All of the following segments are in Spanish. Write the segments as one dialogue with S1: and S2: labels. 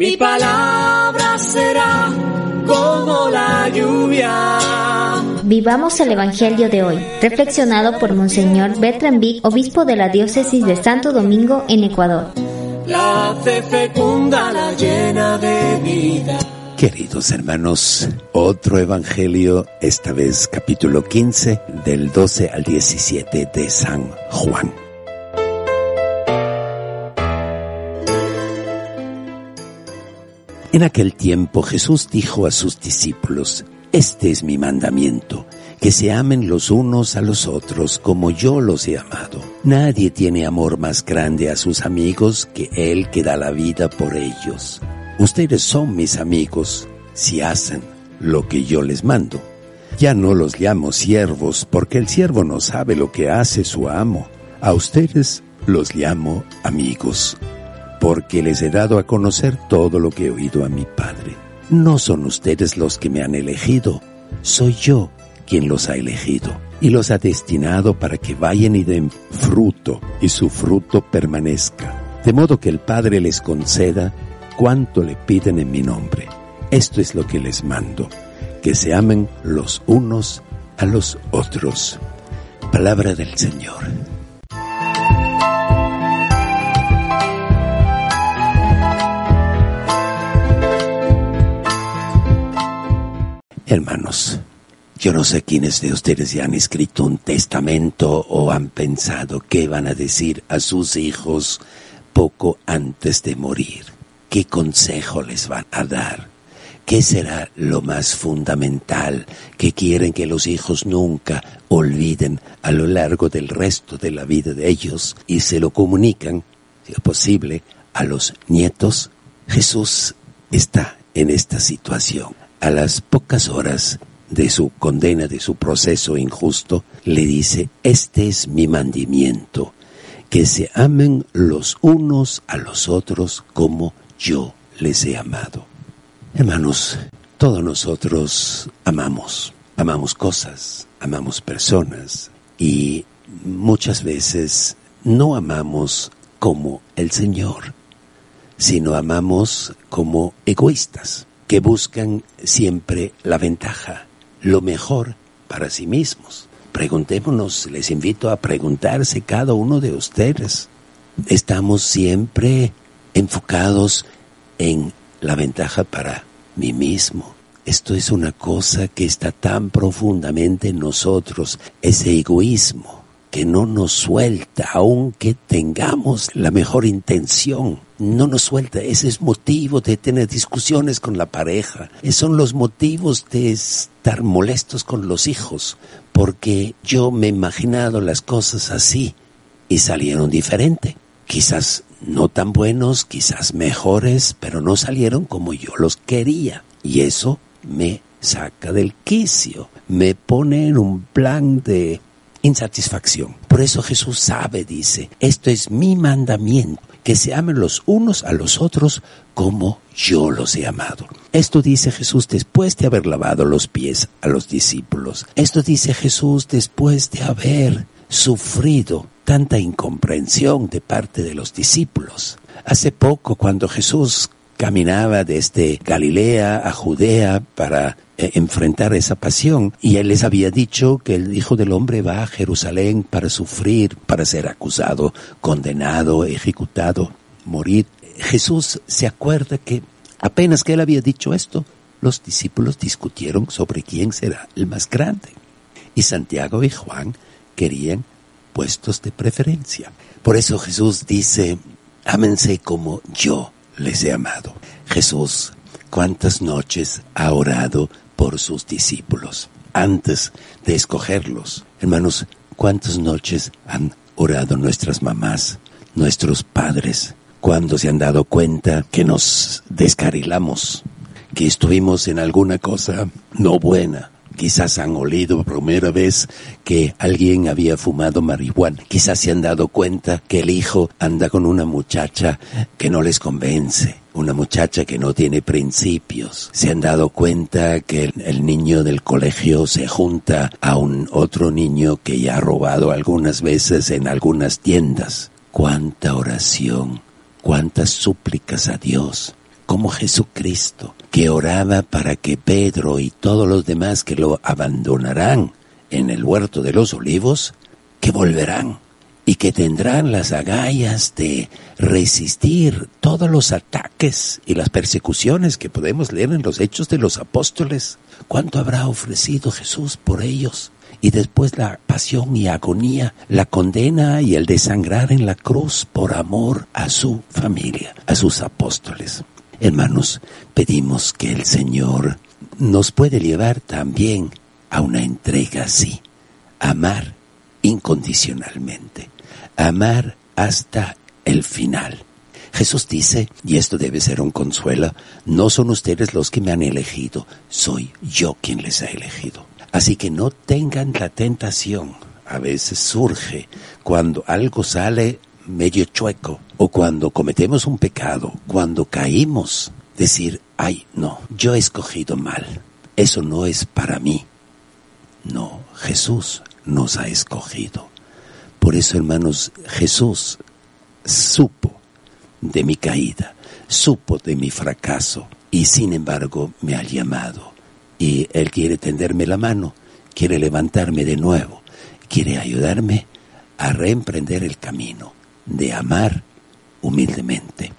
S1: Mi palabra será como la lluvia.
S2: Vivamos el Evangelio de hoy, reflexionado por Monseñor Bertrand Vic, obispo de la diócesis de Santo Domingo en Ecuador.
S1: La fe fecunda, la llena de vida.
S3: Queridos hermanos, otro Evangelio, esta vez capítulo 15, del 12 al 17 de San Juan. En aquel tiempo Jesús dijo a sus discípulos, Este es mi mandamiento, que se amen los unos a los otros como yo los he amado. Nadie tiene amor más grande a sus amigos que el que da la vida por ellos. Ustedes son mis amigos si hacen lo que yo les mando. Ya no los llamo siervos porque el siervo no sabe lo que hace su amo. A ustedes los llamo amigos porque les he dado a conocer todo lo que he oído a mi Padre. No son ustedes los que me han elegido, soy yo quien los ha elegido y los ha destinado para que vayan y den fruto y su fruto permanezca, de modo que el Padre les conceda cuanto le piden en mi nombre. Esto es lo que les mando, que se amen los unos a los otros. Palabra del Señor. Hermanos, yo no sé quiénes de ustedes ya han escrito un testamento o han pensado qué van a decir a sus hijos poco antes de morir. ¿Qué consejo les van a dar? ¿Qué será lo más fundamental que quieren que los hijos nunca olviden a lo largo del resto de la vida de ellos y se lo comunican, si es posible, a los nietos? Jesús está en esta situación a las pocas horas de su condena, de su proceso injusto, le dice, este es mi mandamiento, que se amen los unos a los otros como yo les he amado. Hermanos, todos nosotros amamos, amamos cosas, amamos personas y muchas veces no amamos como el Señor, sino amamos como egoístas que buscan siempre la ventaja, lo mejor para sí mismos. Preguntémonos, les invito a preguntarse cada uno de ustedes. ¿Estamos siempre enfocados en la ventaja para mí mismo? Esto es una cosa que está tan profundamente en nosotros, ese egoísmo que no nos suelta, aunque tengamos la mejor intención. No nos suelta, ese es motivo de tener discusiones con la pareja. Esos son los motivos de estar molestos con los hijos, porque yo me he imaginado las cosas así y salieron diferente. Quizás no tan buenos, quizás mejores, pero no salieron como yo los quería. Y eso me saca del quicio, me pone en un plan de insatisfacción. Por eso Jesús sabe, dice, esto es mi mandamiento, que se amen los unos a los otros como yo los he amado. Esto dice Jesús después de haber lavado los pies a los discípulos. Esto dice Jesús después de haber sufrido tanta incomprensión de parte de los discípulos. Hace poco, cuando Jesús caminaba desde Galilea a Judea para eh, enfrentar esa pasión. Y él les había dicho que el Hijo del Hombre va a Jerusalén para sufrir, para ser acusado, condenado, ejecutado, morir. Jesús se acuerda que apenas que él había dicho esto, los discípulos discutieron sobre quién será el más grande. Y Santiago y Juan querían puestos de preferencia. Por eso Jesús dice, ámense como yo les he amado. Jesús, ¿cuántas noches ha orado por sus discípulos antes de escogerlos? Hermanos, ¿cuántas noches han orado nuestras mamás, nuestros padres, cuando se han dado cuenta que nos descarrilamos, que estuvimos en alguna cosa no buena. Quizás han olido por primera vez que alguien había fumado marihuana. Quizás se han dado cuenta que el hijo anda con una muchacha que no les convence. Una muchacha que no tiene principios. Se han dado cuenta que el, el niño del colegio se junta a un otro niño que ya ha robado algunas veces en algunas tiendas. Cuánta oración, cuántas súplicas a Dios, como Jesucristo, que oraba para que Pedro y todos los demás que lo abandonarán en el huerto de los olivos, que volverán y que tendrán las agallas de resistir todos los ataques y las persecuciones que podemos leer en los hechos de los apóstoles. ¿Cuánto habrá ofrecido Jesús por ellos? y después la pasión y agonía, la condena y el desangrar en la cruz por amor a su familia, a sus apóstoles. Hermanos, pedimos que el Señor nos puede llevar también a una entrega así, amar incondicionalmente, amar hasta el final. Jesús dice, y esto debe ser un consuelo, no son ustedes los que me han elegido, soy yo quien les ha elegido. Así que no tengan la tentación. A veces surge cuando algo sale medio chueco o cuando cometemos un pecado, cuando caímos, decir, ay, no, yo he escogido mal. Eso no es para mí. No, Jesús nos ha escogido. Por eso, hermanos, Jesús supo de mi caída, supo de mi fracaso y sin embargo me ha llamado y Él quiere tenderme la mano, quiere levantarme de nuevo, quiere ayudarme a reemprender el camino de amar humildemente.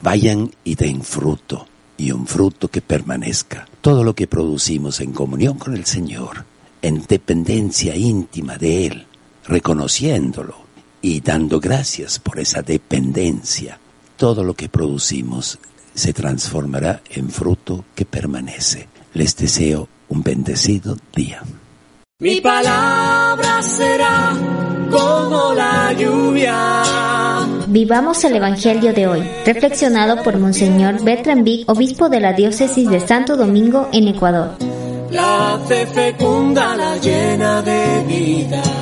S3: Vayan y den fruto, y un fruto que permanezca. Todo lo que producimos en comunión con el Señor, en dependencia íntima de Él, reconociéndolo y dando gracias por esa dependencia, todo lo que producimos se transformará en fruto que permanece. Les deseo un bendecido día.
S1: Mi palabra será la lluvia.
S2: Vivamos el Evangelio de hoy, reflexionado por Monseñor Bertrand Vic, obispo de la diócesis de Santo Domingo en Ecuador.
S1: La fe fecunda la llena de vida.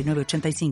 S4: 906985.